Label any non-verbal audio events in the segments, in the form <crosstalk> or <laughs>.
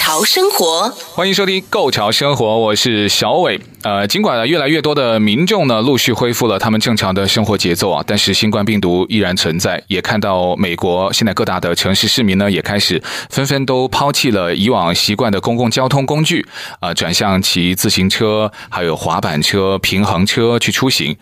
潮生活，欢迎收听《购潮生活》，我是小伟。呃，尽管呢，越来越多的民众呢陆续恢复了他们正常的生活节奏啊，但是新冠病毒依然存在。也看到美国现在各大的城市市民呢，也开始纷纷都抛弃了以往习惯的公共交通工具啊，转向骑自行车、还有滑板车、平衡车去出行。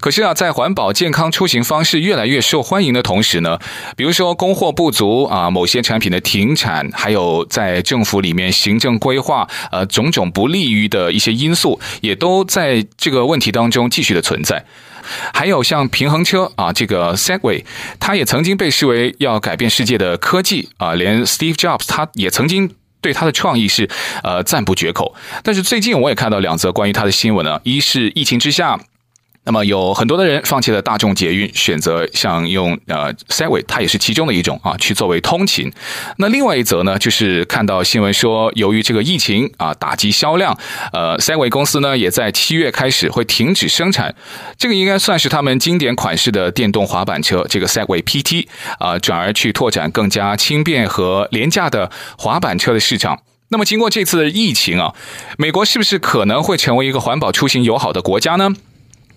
可是啊，在环保健康出行方式越来越受欢迎的同时呢，比如说供货不足啊，某些产品的停产，还有在政府里面行政规划呃种种不利于的一些因素。也都在这个问题当中继续的存在，还有像平衡车啊，这个 Segway，它也曾经被视为要改变世界的科技啊，连 Steve Jobs 他也曾经对他的创意是呃赞不绝口。但是最近我也看到两则关于他的新闻呢，一是疫情之下。那么有很多的人放弃了大众捷运，选择像用呃 Segway，它也是其中的一种啊，去作为通勤。那另外一则呢，就是看到新闻说，由于这个疫情啊打击销量，呃 Segway 公司呢也在七月开始会停止生产。这个应该算是他们经典款式的电动滑板车，这个 Segway PT 啊，转而去拓展更加轻便和廉价的滑板车的市场。那么经过这次疫情啊，美国是不是可能会成为一个环保出行友好的国家呢？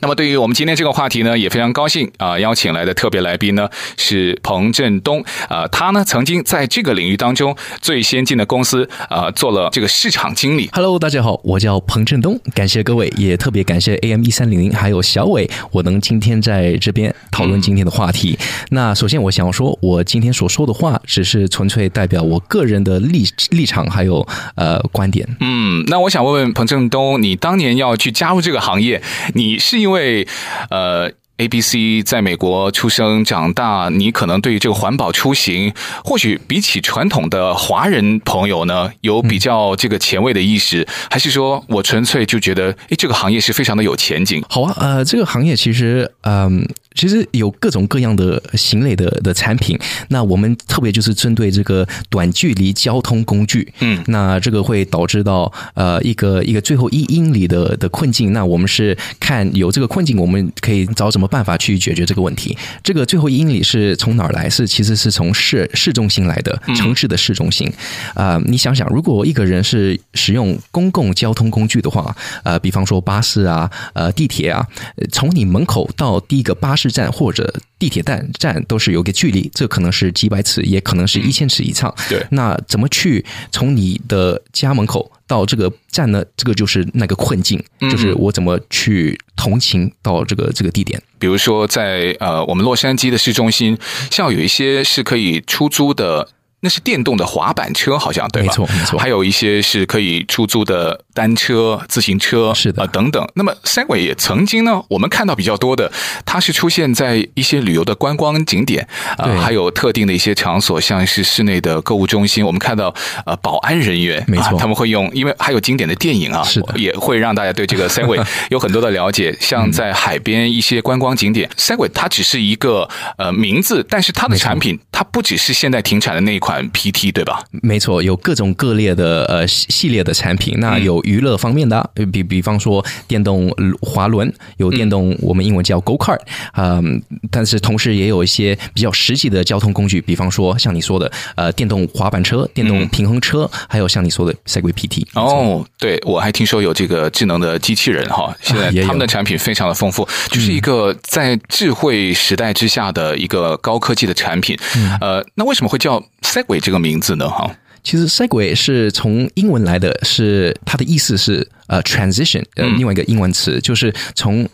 那么，对于我们今天这个话题呢，也非常高兴啊、呃，邀请来的特别来宾呢是彭振东啊、呃，他呢曾经在这个领域当中最先进的公司啊、呃、做了这个市场经理。Hello，大家好，我叫彭振东，感谢各位，也特别感谢 AM 一三零零还有小伟，我能今天在这边讨论今天的话题。嗯、那首先，我想说，我今天所说的话只是纯粹代表我个人的立立场还有呃观点。嗯，那我想问问彭振东，你当年要去加入这个行业，你是因为因为，呃。A、B、C 在美国出生长大，你可能对于这个环保出行，或许比起传统的华人朋友呢，有比较这个前卫的意识，嗯、还是说我纯粹就觉得，诶，这个行业是非常的有前景？好啊，呃，这个行业其实，嗯、呃，其实有各种各样的型类的的产品。那我们特别就是针对这个短距离交通工具，嗯，那这个会导致到呃一个一个最后一英里的的困境。那我们是看有这个困境，我们可以找什么办法去解决这个问题。这个最后一英里是从哪儿来？是其实是从市市中心来的，城市的市中心。啊、呃，你想想，如果一个人是使用公共交通工具的话，呃，比方说巴士啊，呃，地铁啊，从你门口到第一个巴士站或者地铁站站都是有个距离，这可能是几百尺，也可能是一千尺以上。对，那怎么去从你的家门口到这个站呢？这个就是那个困境，就是我怎么去同情到这个这个地点。比如说在，在呃，我们洛杉矶的市中心，像有一些是可以出租的。那是电动的滑板车，好像对吧？没错，没错。还有一些是可以出租的单车、自行车，是的，呃，等等。那么，Segway 也曾经呢，我们看到比较多的，它是出现在一些旅游的观光景点啊，呃、还有特定的一些场所，像是室内的购物中心。我们看到呃，保安人员，没错、呃，他们会用，因为还有经典的电影啊，是的，也会让大家对这个 <laughs> Segway 有很多的了解。像在海边一些观光景点、嗯、，Segway 它只是一个呃名字，但是它的产品它不只是现在停产的那一款 PT，对吧？没错，有各种各列的呃系列的产品。那有娱乐方面的，比比方说电动滑轮，有电动我们英文叫 Go Kart，嗯，但是同时也有一些比较实际的交通工具，比方说像你说的呃电动滑板车、电动平衡车，还有像你说的 Segway PT。哦，对，我还听说有这个智能的机器人哈，现在他们的产品非常的丰富，就是一个在智慧时代之下的一个高科技的产品。呃，那为什么会叫 Segway 这个名字呢？哈，其实 Segway 是从英文来的，是它的意思是呃 transition，呃另外一个英文词就是从。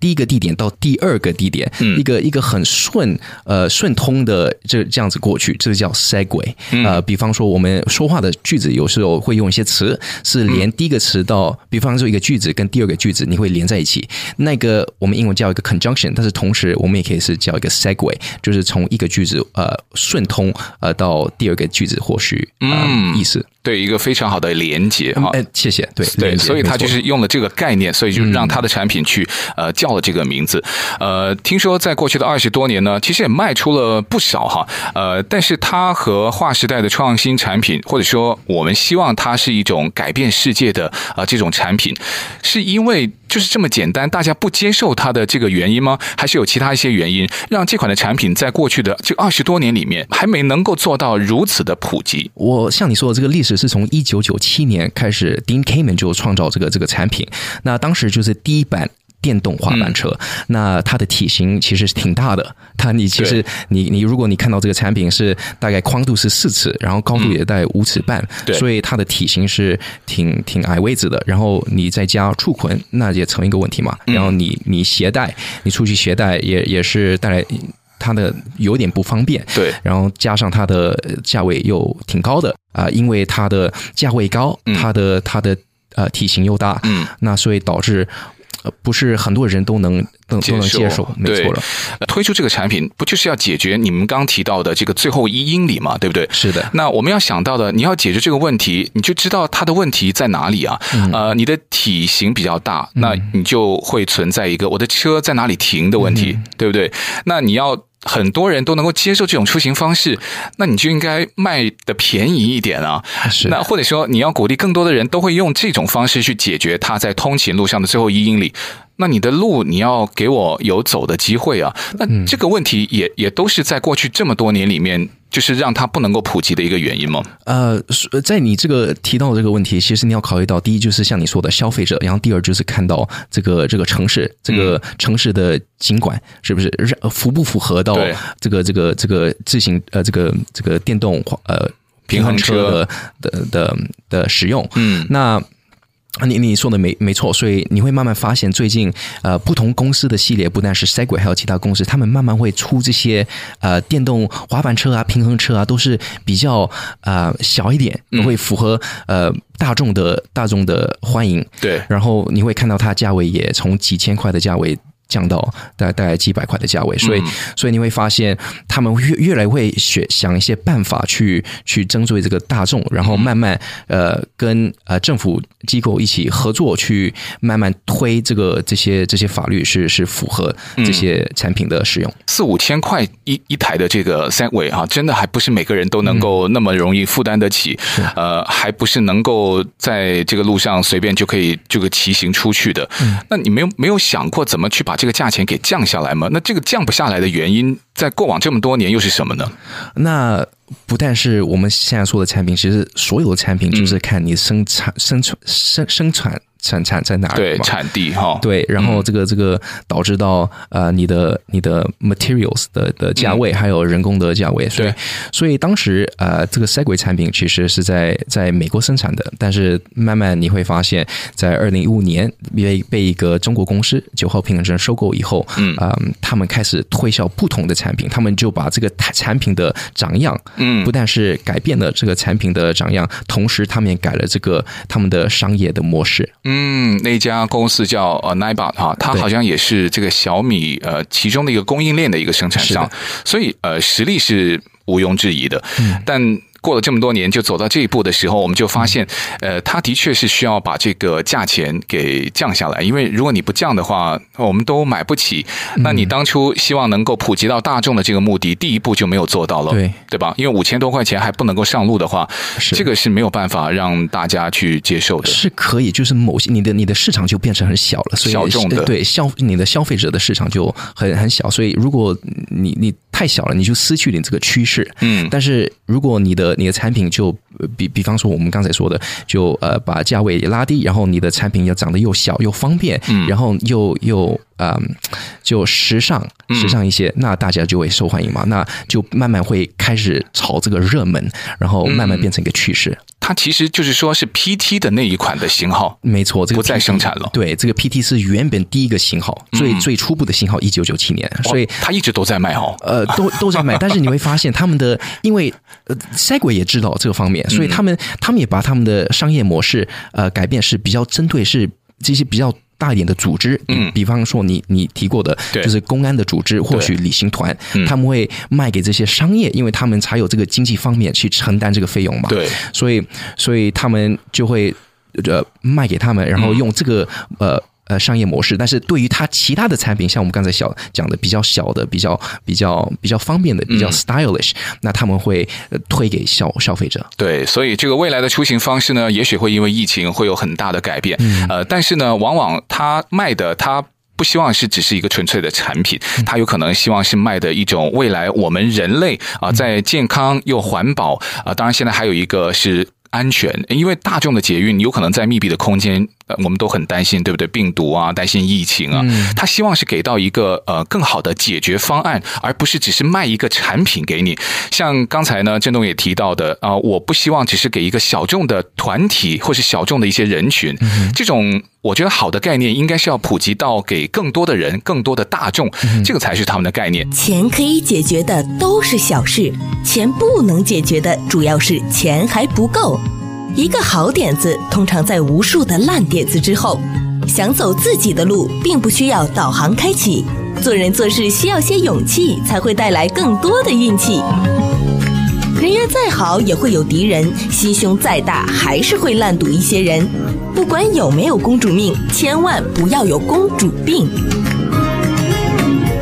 第一个地点到第二个地点，嗯、一个一个很顺呃顺通的这这样子过去，这个叫 segue。呃，比方说我们说话的句子有时候会用一些词，是连第一个词到，嗯、比方说一个句子跟第二个句子你会连在一起，那个我们英文叫一个 conjunction，但是同时我们也可以是叫一个 segue，就是从一个句子呃顺通呃到第二个句子或许呃、嗯、意思。对，一个非常好的连接哈。哎，谢谢。对对，所以他就是用了这个概念，所以就让他的产品去呃叫了这个名字。呃，听说在过去的二十多年呢，其实也卖出了不少哈。呃，但是它和划时代的创新产品，或者说我们希望它是一种改变世界的啊这种产品，是因为就是这么简单，大家不接受它的这个原因吗？还是有其他一些原因，让这款的产品在过去的这二十多年里面还没能够做到如此的普及？我像你说的，这个历史是从一九九七年开始，Dean Kamen 就创造这个这个产品，那当时就是第一版。电动滑板车，嗯、那它的体型其实是挺大的。它你其实你你如果你看到这个产品是大概宽度是四尺，然后高度也大概五尺半，所以它的体型是挺挺矮位置的。然后你再加触捆，那也成一个问题嘛。然后你你携带，你出去携带也也是带来它的有点不方便。对，然后加上它的价位又挺高的啊、呃，因为它的价位高，它的它的呃体型又大，嗯，那所以导致。不是很多人都能都都能接受，没错了。推出这个产品，不就是要解决你们刚提到的这个最后一英里嘛？对不对？是的。那我们要想到的，你要解决这个问题，你就知道它的问题在哪里啊？嗯、呃，你的体型比较大，那你就会存在一个我的车在哪里停的问题，嗯、对不对？那你要。很多人都能够接受这种出行方式，那你就应该卖的便宜一点啊。是，那或者说你要鼓励更多的人都会用这种方式去解决他在通勤路上的最后一英里。那你的路你要给我有走的机会啊。那这个问题也也都是在过去这么多年里面。就是让它不能够普及的一个原因吗？呃，在你这个提到的这个问题，其实你要考虑到，第一就是像你说的消费者，然后第二就是看到这个这个城市，这个城市的景观是不是符不符合到这个这个这个自行呃这个这个电动呃平衡车的的的的使用？嗯，那。你你说的没没错，所以你会慢慢发现，最近呃不同公司的系列，不但是 Segway，还有其他公司，他们慢慢会出这些呃电动滑板车啊、平衡车啊，都是比较呃小一点，会符合呃大众的大众的欢迎。对，然后你会看到它价位也从几千块的价位。降到大概大概几百块的价位，所以所以你会发现他们越越来会学想一些办法去去针对这个大众，然后慢慢呃跟呃政府机构一起合作，去慢慢推这个这些这些法律是是符合这些产品的使用。四五千块一一台的这个 Segway 啊，真的还不是每个人都能够那么容易负担得起，呃，还不是能够在这个路上随便就可以这个骑行出去的。那你没有没有想过怎么去把这个价钱给降下来吗？那这个降不下来的原因，在过往这么多年又是什么呢？那不但是我们现在说的产品，其实所有的产品就是看你生产、生产、生生产。产产在哪里？对，产地哈。对，然后这个这个导致到呃你的你的 materials 的的价位，还有人工的价位。对，所以当时呃这个 Segway 产品其实是在在美国生产的，但是慢慢你会发现，在二零一五年被被一个中国公司九号平衡车收购以后，嗯啊，他们开始推销不同的产品，他们就把这个产品的长样，嗯，不但是改变了这个产品的长样，同时他们也改了这个他们的商业的模式。嗯，那家公司叫呃 Ninebot 哈，它好像也是这个小米呃其中的一个供应链的一个生产商，所以呃实力是毋庸置疑的，嗯、但。过了这么多年，就走到这一步的时候，我们就发现，呃，它的确是需要把这个价钱给降下来，因为如果你不降的话，我们都买不起。那你当初希望能够普及到大众的这个目的，第一步就没有做到了，对对吧？因为五千多块钱还不能够上路的话，这个是没有办法让大家去接受的。是可以，就是某些你的你的市场就变成很小了，所以小众的对消你的消费者的市场就很很小，所以如果你你太小了，你就失去你这个趋势。嗯，但是如果你的你的产品就比比方说我们刚才说的，就呃把价位拉低，然后你的产品要长得又小又方便，嗯，然后又又。嗯，就时尚，时尚一些，嗯，那大家就会受欢迎嘛，那就慢慢会开始炒这个热门，然后慢慢变成一个趋势。嗯，它其实就是说是 PT 的那一款的型号，没错，这个不再生产了。对，这个 PT 是原本第一个型号，最，嗯，最初步的型号，一九九七年，所以它一直都在卖哦。呃，都都在卖，但是你会发现他们的，因为呃，Segway 也知道这个方面，所以他们他们也把他们的商业模式呃改变，是比较针对是这些比较。大一点的组织，嗯，比方说你你提过的，就是公安的组织，或许旅行团，他们会卖给这些商业，因为他们才有这个经济方面去承担这个费用嘛，对，所以所以他们就会呃卖给他们，然后用这个呃。呃，商业模式，但是对于它其他的产品，像我们刚才小讲的比较小的、比较比较比较方便的、比较 stylish，、嗯、那他们会推给消消费者。对，所以这个未来的出行方式呢，也许会因为疫情会有很大的改变。嗯、呃，但是呢，往往他卖的它不希望是只是一个纯粹的产品，它有可能希望是卖的一种未来我们人类啊，在健康又环保啊，当然现在还有一个是安全，因为大众的捷运有可能在密闭的空间。我们都很担心，对不对？病毒啊，担心疫情啊。他希望是给到一个呃更好的解决方案，而不是只是卖一个产品给你。像刚才呢，振东也提到的啊，我不希望只是给一个小众的团体或是小众的一些人群。这种我觉得好的概念应该是要普及到给更多的人、更多的大众，这个才是他们的概念。钱可以解决的都是小事，钱不能解决的主要是钱还不够。一个好点子通常在无数的烂点子之后。想走自己的路，并不需要导航开启。做人做事需要些勇气，才会带来更多的运气。人缘再好也会有敌人，心胸再大还是会烂赌一些人。不管有没有公主命，千万不要有公主病。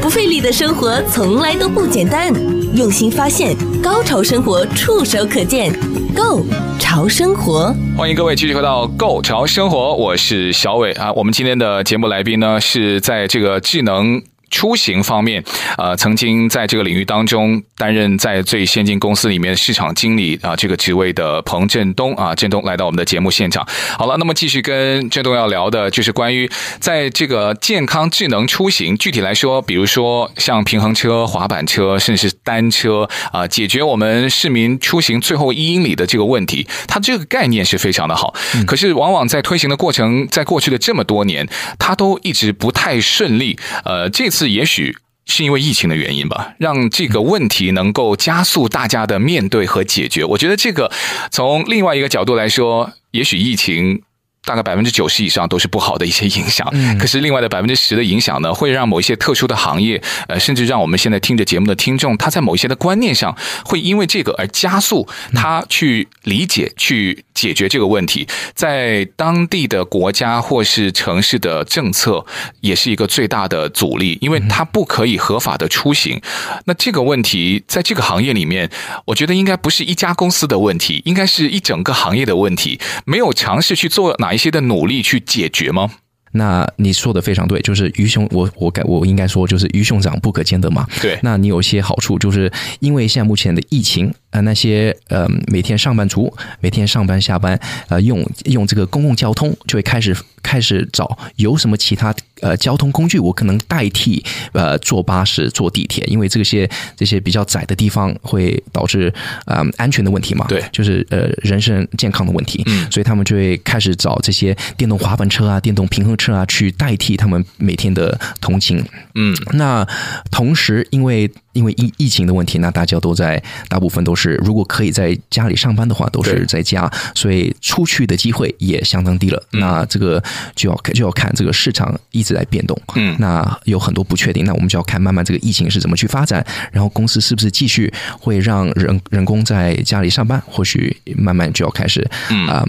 不费力的生活从来都不简单，用心发现，高潮生活触手可见。Go 潮生活，欢迎各位继续回到 Go 潮生活，我是小伟啊。我们今天的节目来宾呢，是在这个智能。出行方面，呃，曾经在这个领域当中担任在最先进公司里面市场经理啊这个职位的彭振东啊，振东来到我们的节目现场。好了，那么继续跟振东要聊的就是关于在这个健康智能出行，具体来说，比如说像平衡车、滑板车，甚至是单车啊，解决我们市民出行最后一英里的这个问题，它这个概念是非常的好。可是往往在推行的过程，在过去的这么多年，它都一直不太顺利。<laughs> 呃，这次。是，也许是因为疫情的原因吧，让这个问题能够加速大家的面对和解决。我觉得这个从另外一个角度来说，也许疫情。大概百分之九十以上都是不好的一些影响，可是另外的百分之十的影响呢，会让某一些特殊的行业，呃，甚至让我们现在听着节目的听众，他在某一些的观念上，会因为这个而加速他去理解、去解决这个问题。在当地的国家或是城市的政策，也是一个最大的阻力，因为它不可以合法的出行。那这个问题在这个行业里面，我觉得应该不是一家公司的问题，应该是一整个行业的问题，没有尝试去做哪一些的努力去解决吗？那你说的非常对，就是鱼熊，我我该我应该说就是鱼熊掌不可兼得嘛。对，那你有些好处，就是因为现在目前的疫情。呃，那些呃，每天上班族每天上班下班，呃，用用这个公共交通，就会开始开始找有什么其他呃交通工具，我可能代替呃坐巴士、坐地铁，因为这些这些比较窄的地方会导致呃安全的问题嘛，对，就是呃人身健康的问题，嗯，所以他们就会开始找这些电动滑板车啊、电动平衡车啊，去代替他们每天的通勤，嗯，那同时因为。因为疫疫情的问题，那大家都在，大部分都是如果可以在家里上班的话，都是在家，所以出去的机会也相当低了。嗯、那这个就要就要看这个市场一直在变动，嗯，那有很多不确定，那我们就要看慢慢这个疫情是怎么去发展，然后公司是不是继续会让人人工在家里上班，或许慢慢就要开始，嗯，呃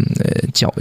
交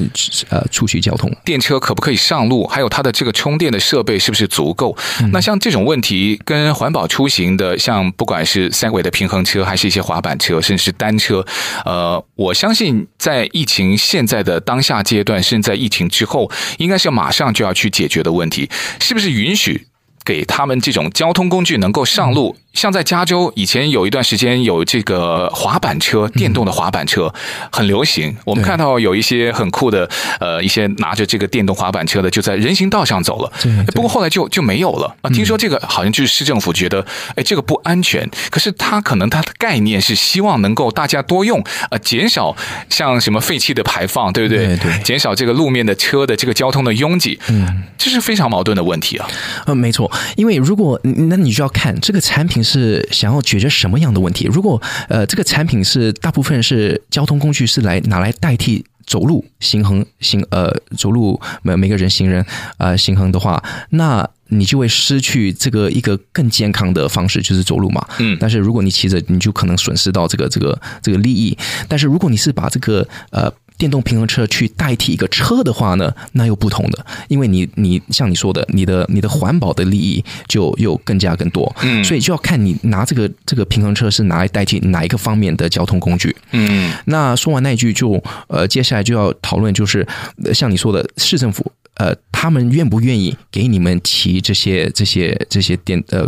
呃出去交通，电车可不可以上路，还有它的这个充电的设备是不是足够？嗯、那像这种问题跟环保出行的像。像不管是三维的平衡车，还是一些滑板车，甚至是单车，呃，我相信在疫情现在的当下阶段，甚至在疫情之后，应该是马上就要去解决的问题，是不是允许给他们这种交通工具能够上路？像在加州，以前有一段时间有这个滑板车，电动的滑板车很流行。我们看到有一些很酷的，呃，一些拿着这个电动滑板车的，就在人行道上走了。不过后来就就没有了啊。听说这个好像就是市政府觉得，哎，这个不安全。可是它可能它的概念是希望能够大家多用，呃，减少像什么废气的排放，对不对？对对。减少这个路面的车的这个交通的拥挤。嗯，这是非常矛盾的问题啊。嗯，没错，因为如果那你就要看这个产品。是想要解决什么样的问题？如果呃，这个产品是大部分是交通工具是来拿来代替走路行横行呃走路每每个人行人、呃、行横的话，那你就会失去这个一个更健康的方式，就是走路嘛。嗯。但是如果你骑着，你就可能损失到这个这个这个利益。但是如果你是把这个呃。电动平衡车去代替一个车的话呢，那又不同的，因为你你像你说的，你的你的环保的利益就又更加更多，嗯，所以就要看你拿这个这个平衡车是拿来代替哪一个方面的交通工具，嗯，那说完那一句就呃，接下来就要讨论就是像你说的市政府呃，他们愿不愿意给你们骑这些这些这些电呃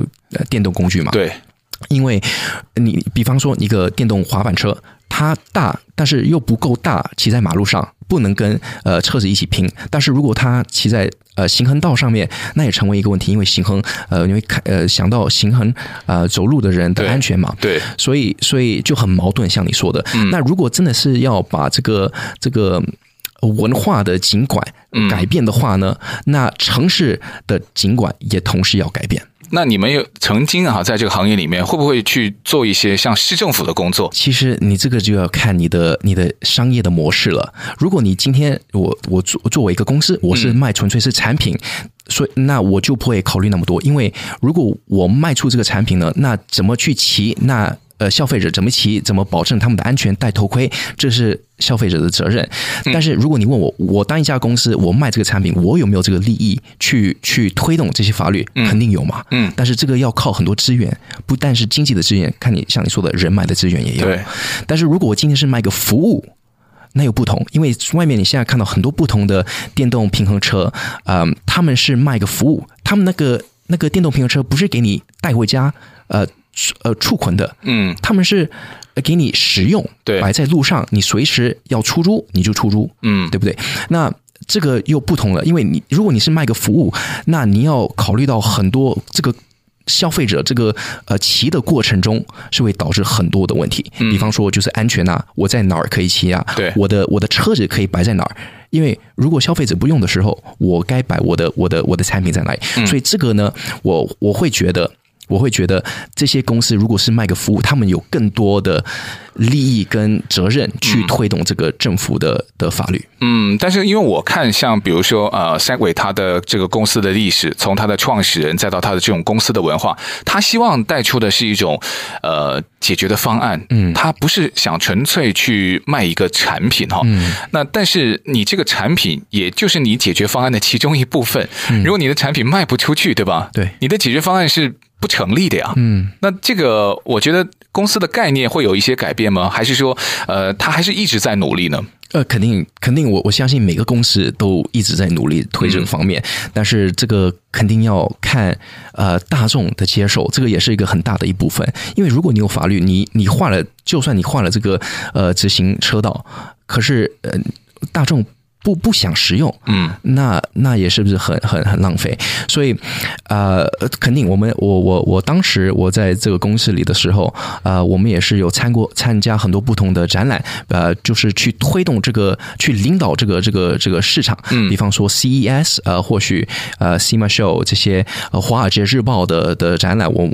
电动工具嘛？对，因为你比方说一个电动滑板车。它大，但是又不够大，骑在马路上不能跟呃车子一起拼。但是如果它骑在呃行横道上面，那也成为一个问题，因为行横呃因为看呃想到行横呃走路的人的安全嘛，对，对，所以所以就很矛盾。像你说的，嗯、那如果真的是要把这个这个文化的景观改变的话呢，嗯、那城市的景观也同时要改变。那你们有曾经啊，在这个行业里面，会不会去做一些像市政府的工作？其实你这个就要看你的你的商业的模式了。如果你今天我我作作为一个公司，我是卖纯粹是产品，嗯、所以那我就不会考虑那么多。因为如果我卖出这个产品呢，那怎么去骑那？呃，消费者怎么骑，怎么保证他们的安全，戴头盔，这是消费者的责任。但是如果你问我，我当一家公司，我卖这个产品，我有没有这个利益去去推动这些法律？肯定有嘛。嗯。但是这个要靠很多资源，不但是经济的资源，看你像你说的人脉的资源也有。对。但是如果我今天是卖个服务，那又不同，因为外面你现在看到很多不同的电动平衡车，呃，他们是卖个服务，他们那个那个电动平衡车不是给你带回家，呃。呃，触捆的，嗯，他们是给你使用，对，摆在路上，你随时要出租，你就出租，嗯，对不对？那这个又不同了，因为你如果你是卖个服务，那你要考虑到很多这个消费者这个呃骑的过程中是会导致很多的问题，嗯，比方说就是安全啊，我在哪儿可以骑啊？对，我的我的车子可以摆在哪儿？因为如果消费者不用的时候，我该摆我的我的我的产品在哪里？嗯，所以这个呢，我我会觉得。我会觉得这些公司如果是卖个服务，他们有更多的利益跟责任去推动这个政府的的法律。嗯，但是因为我看像比如说呃，Segway 他的这个公司的历史，从他的创始人再到他的这种公司的文化，他希望带出的是一种呃解决的方案。嗯，他不是想纯粹去卖一个产品哈。嗯。那但是你这个产品也就是你解决方案的其中一部分。嗯。如果你的产品卖不出去，对吧？对。你的解决方案是。不成立的呀，嗯，那这个我觉得公司的概念会有一些改变吗？还是说，呃，他还是一直在努力呢？呃，肯定，肯定我，我我相信每个公司都一直在努力推这个方面，嗯，但是这个肯定要看呃大众的接受，这个也是一个很大的一部分。因为如果你有法律，你你换了，就算你换了这个呃直行车道，可是呃大众。不不想使用，嗯，那那也是不是很很很浪费？所以，呃，肯定我们我我我当时我在这个公司里的时候，呃，我们也是有参过参加很多不同的展览，呃，就是去推动这个，去领导这个这个这个市场。嗯，比方说 CES，呃，或许呃 SEMA Show 这些呃华尔街日报的的展览，我。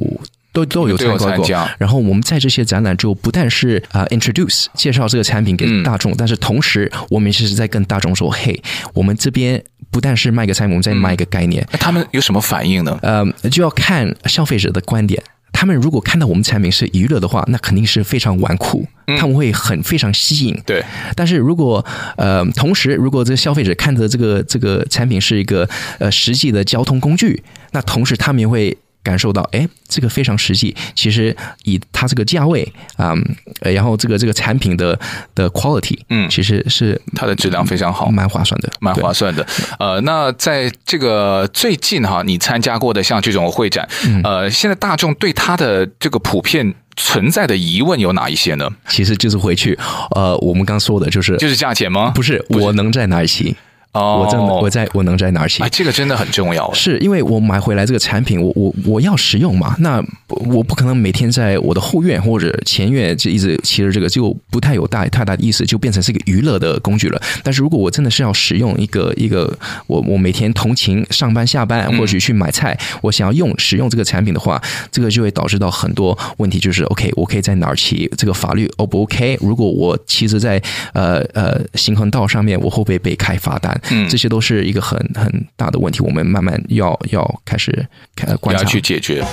都都有参加过，然后我们在这些展览就不但是啊、uh, introduce 介绍这个产品给大众，嗯、但是同时我们是在跟大众说，嘿，我们这边不但是卖个产品，我们在卖一个概念。嗯、那他们有什么反应呢？呃，就要看消费者的观点。他们如果看到我们产品是娱乐的话，那肯定是非常纨绔，他们会很非常吸引。对，但是如果呃，同时如果这个消费者看着这个这个产品是一个呃实际的交通工具，那同时他们也会。感受到，哎，这个非常实际。其实以它这个价位啊、嗯，然后这个这个产品的的 quality，嗯，其实是它的质量非常好，蛮划算的，蛮划算的。呃，那在这个最近哈，你参加过的像这种会展，嗯、呃，现在大众对它的这个普遍存在的疑问有哪一些呢？其实就是回去，呃，我们刚说的就是就是价钱吗？不是，不是我能在哪儿骑？哦，我在我在我能在哪儿骑？啊，这个真的很重要。是因为我买回来这个产品，我我我要使用嘛，那我不可能每天在我的后院或者前院就一直骑着这个，就不太有大太大的意思，就变成是一个娱乐的工具了。但是如果我真的是要使用一个一个，我我每天通勤上班下班，或者去买菜，嗯、我想要用使用这个产品的话，这个就会导致到很多问题，就是 OK，我可以在哪儿骑？这个法律 O 不 OK？如果我骑着在呃呃行横道上面，我会不会被开罚单？嗯，这些都是一个很很大的问题，我们慢慢要要开始开观察要去解决。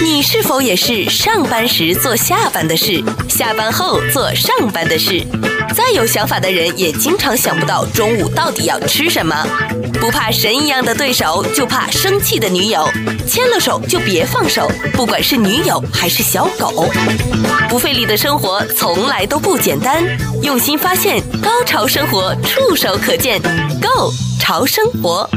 你是否也是上班时做下班的事，下班后做上班的事？再有想法的人也经常想不到中午到底要吃什么。不怕神一样的对手，就怕生气的女友。牵了手就别放手，不管是女友还是小狗。不费力的生活从来都不简单，用心发现，高潮生活触手可见 Go 潮生活。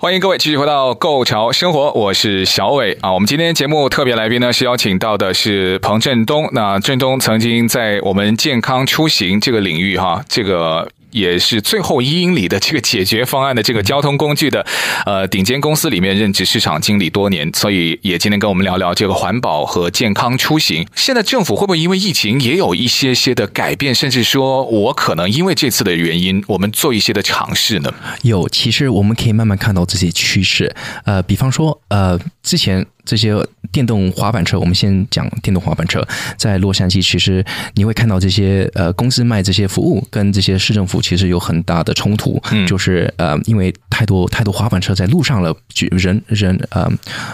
欢迎各位继续回到《购潮生活》，我是小伟啊。我们今天节目特别来宾呢是邀请到的是彭振东。那振东曾经在我们健康出行这个领域哈，这个。也是最后一英里的这个解决方案的这个交通工具的，呃，顶尖公司里面任职市场经理多年，所以也今天跟我们聊聊这个环保和健康出行。现在政府会不会因为疫情也有一些些的改变，甚至说我可能因为这次的原因，我们做一些的尝试呢？有，其实我们可以慢慢看到这些趋势。呃，比方说，呃，之前。这些电动滑板车，我们先讲电动滑板车。在洛杉矶，其实你会看到这些呃公司卖这些服务，跟这些市政府其实有很大的冲突。嗯，就是呃，因为太多太多滑板车在路上了，人人呃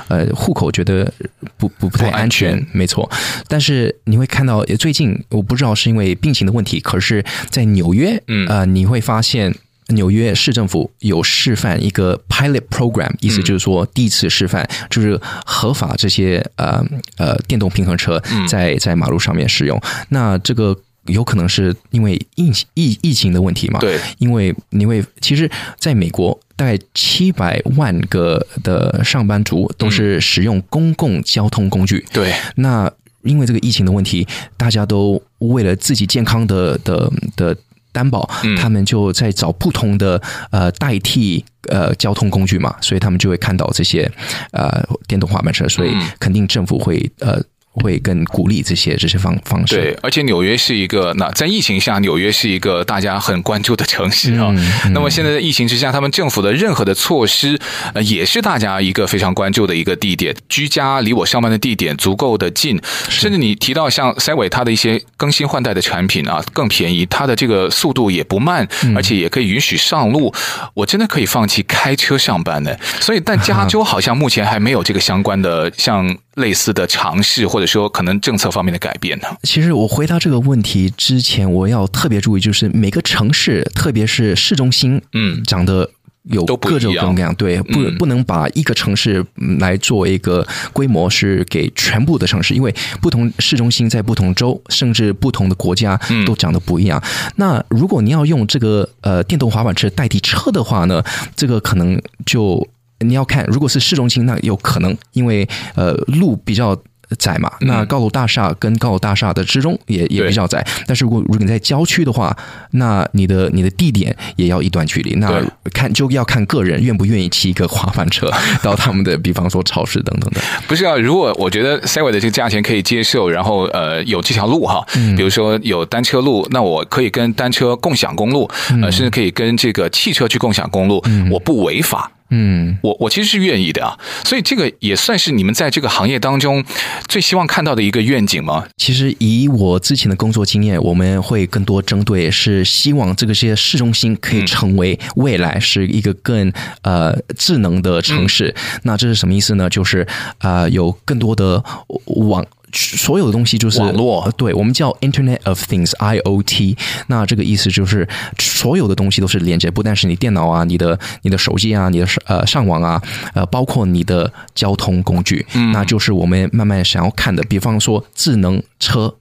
呃户口觉得不不不太安全，没错。但是你会看到最近，我不知道是因为病情的问题，可是在纽约，嗯呃，你会发现。纽约市政府有示范一个 pilot program，意思就是说第一次示范，就是合法这些呃呃电动平衡车在在马路上面使用。那这个有可能是因为疫疫疫情的问题嘛？对，因为因为其实在美国大概七百万个的上班族都是使用公共交通工具。对，那因为这个疫情的问题，大家都为了自己健康的的的。担保，他们就在找不同的呃代替呃交通工具嘛，所以他们就会看到这些呃电动滑板车，所以肯定政府会呃。会更鼓励这些这些方方式。对，而且纽约是一个，那在疫情下，纽约是一个大家很关注的城市啊。嗯嗯、那么现在在疫情之下，他们政府的任何的措施，呃，也是大家一个非常关注的一个地点。居家离我上班的地点足够的近，甚至你提到像赛维它的一些更新换代的产品啊，更便宜，它的这个速度也不慢，而且也可以允许上路。嗯、我真的可以放弃开车上班呢。所以，但加州 <laughs> 好像目前还没有这个相关的像。类似的尝试，或者说可能政策方面的改变呢？其实我回答这个问题之前，我要特别注意，就是每个城市，特别是市中心，嗯，长得有各种各样，嗯、对，不不能把一个城市来作为一个规模，是给全部的城市，因为不同市中心在不同州，甚至不同的国家都长得不一样。嗯、那如果你要用这个呃电动滑板车代替车的话呢，这个可能就。你要看，如果是市中心，那有可能，因为呃路比较窄嘛。那高楼大厦跟高楼大厦的之中也也比较窄。但是如果如果你在郊区的话，那你的你的地点也要一段距离。那看就要看个人愿不愿意骑一个滑板车到他们的，比方说超市等等的。不是啊，如果我觉得 Segway 的这个价钱可以接受，然后呃有这条路哈，比如说有单车路，那我可以跟单车共享公路，呃甚至可以跟这个汽车去共享公路，我不违法。嗯，我我其实是愿意的啊，所以这个也算是你们在这个行业当中最希望看到的一个愿景吗？其实以我之前的工作经验，我们会更多针对是希望这个些市中心可以成为未来是一个更呃智能的城市。嗯、那这是什么意思呢？就是啊、呃，有更多的网。所有的东西就是网络，对，我们叫 Internet of Things（IoT）。那这个意思就是所有的东西都是连接，不但是你电脑啊、你的、你的手机啊、你的呃上网啊，呃，包括你的交通工具。嗯，那就是我们慢慢想要看的。比方说智能车，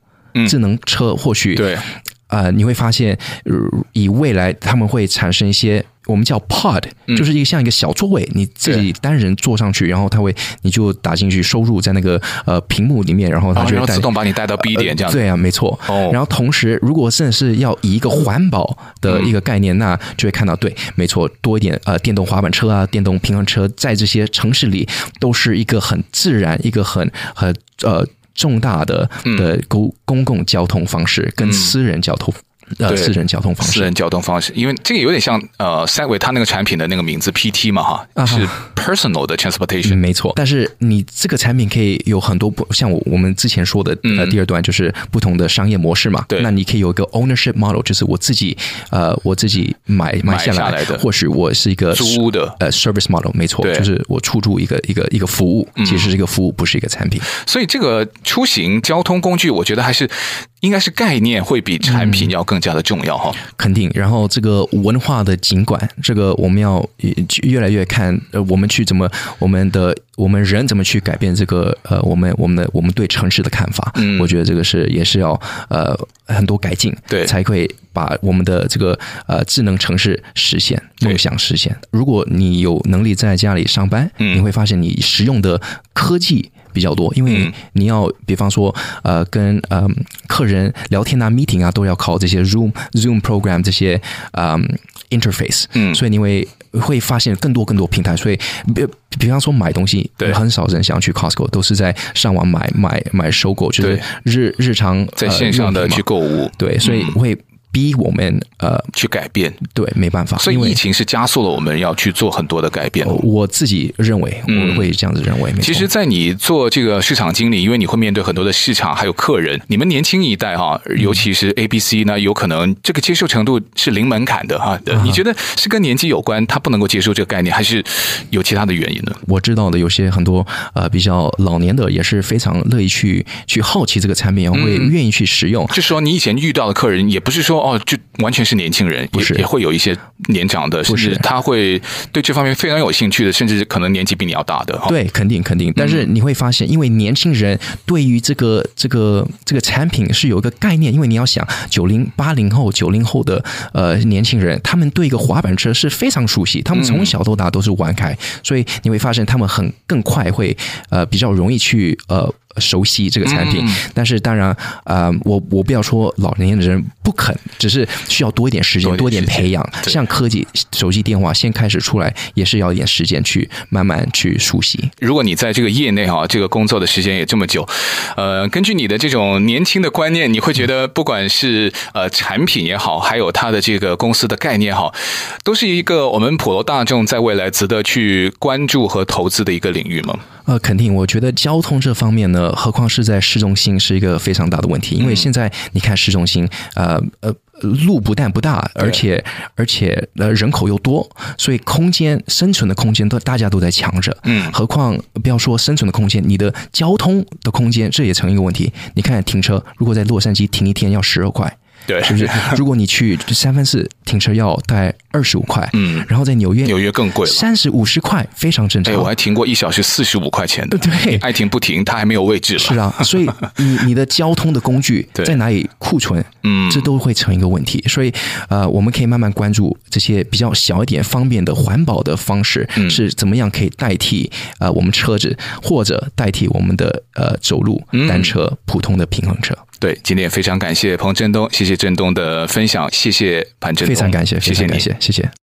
智能车或许、嗯、对。呃，你会发现，以未来他们会产生一些我们叫 Pod，就是一个像一个小座位，你自己单人坐上去，然后它会你就打进去收入在那个呃屏幕里面，然后它就会自动把你带到 B 点这样子。对啊，没错。哦。然后同时，如果甚至是要以一个环保的一个概念，那就会看到，对，没错，多一点呃电动滑板车啊，电动平衡车，在这些城市里都是一个很自然、一个很很呃重大的的公公共交通方式跟私人交通。呃，私人交通方式，私人交通方式，因为这个有点像呃，Segway 它那个产品的那个名字 PT 嘛，哈，是 personal 的 transportation，嗯，没错。但是你这个产品可以有很多不像我我们之前说的呃第二段就是不同的商业模式嘛，对。那你可以有一个 ownership model，就是我自己呃我自己买买下来，来的，或许我是一个租的。呃 service model，没错，就是我出租一个一个一个服务，其实是一个服务，不是一个产品。所以这个出行交通工具，我觉得还是。应该是概念会比产品要更加的重要哈、嗯，肯定。然后这个文化的景观，这个我们要越来越看，呃，我们去怎么，我们的我们人怎么去改变这个，呃，我们我们的我们对城市的看法。嗯，我觉得这个是也是要呃很多改进，对，才可以把我们的这个呃智能城市实现梦想实现。如果你有能力在家里上班，嗯，你会发现你使用的科技。比较多，因为你要比方说，呃，跟呃客人聊天啊、meeting 啊，都要靠这些 Zoom、Zoom program 这些呃 interface，嗯，所以你会会发现更多更多平台，所以比比方说买东西，对，很少人想去 Costco，都是在上网买买买收购，就是日日常在线上的去购物，对，所以会。逼我们呃去改变，对，没办法。所以疫情是加速了我们要去做很多的改变。我自己认为，我会这样子认为。其实，在你做这个市场经理，因为你会面对很多的市场还有客人，你们年轻一代哈，尤其是 A、B、C 呢，有可能这个接受程度是零门槛的哈。你觉得是跟年纪有关，他不能够接受这个概念，还是有其他的原因呢？我知道的有些很多呃比较老年的也是非常乐意去去好奇这个产品，会愿意去使用。就说你以前遇到的客人，也不是说哦，就完全。是年轻人，不是也，也会有一些年长的，甚至他会对这方面非常有兴趣的，甚至可能年纪比你要大的。对，肯定肯定。但是你会发现，因为年轻人对于这个这个这个产品是有一个概念，因为你要想九零八零后九零后的呃年轻人，他们对一个滑板车是非常熟悉，他们从小到大都是玩开，所以你会发现他们很更快会呃比较容易去呃。熟悉这个产品，嗯、但是当然，呃，我我不要说老年的人不肯，只是需要多一点时间，多一点培养。像科技手机电话先开始出来，也是要一点时间去慢慢去熟悉。如果你在这个业内啊，这个工作的时间也这么久，呃，根据你的这种年轻的观念，你会觉得不管是呃产品也好，还有它的这个公司的概念也好，都是一个我们普罗大众在未来值得去关注和投资的一个领域吗？呃，肯定，我觉得交通这方面呢，何况是在市中心，是一个非常大的问题。因为现在你看市中心，呃呃，路不但不大，而且而且呃人口又多，所以空间生存的空间都大家都在抢着。嗯，何况不要说生存的空间，你的交通的空间这也成一个问题。你看停车，如果在洛杉矶停一天要十二块。对，是不是？如果你去三藩市停车要大概二十五块，嗯，然后在纽约，纽约更贵了，三十五十块非常正常。哎，我还停过一小时四十五块钱的，对，爱停不停，它还没有位置了。是啊，<laughs> 所以你你的交通的工具 <laughs> 在哪里库存？嗯，这都会成一个问题。所以呃，我们可以慢慢关注这些比较小一点、方便的环保的方式是怎么样可以代替呃我们车子，或者代替我们的呃走路、单车、普通的平衡车。对，今天也非常感谢彭振东，谢谢振东的分享，谢谢潘振东，非常感谢，谢谢你，谢谢。谢谢。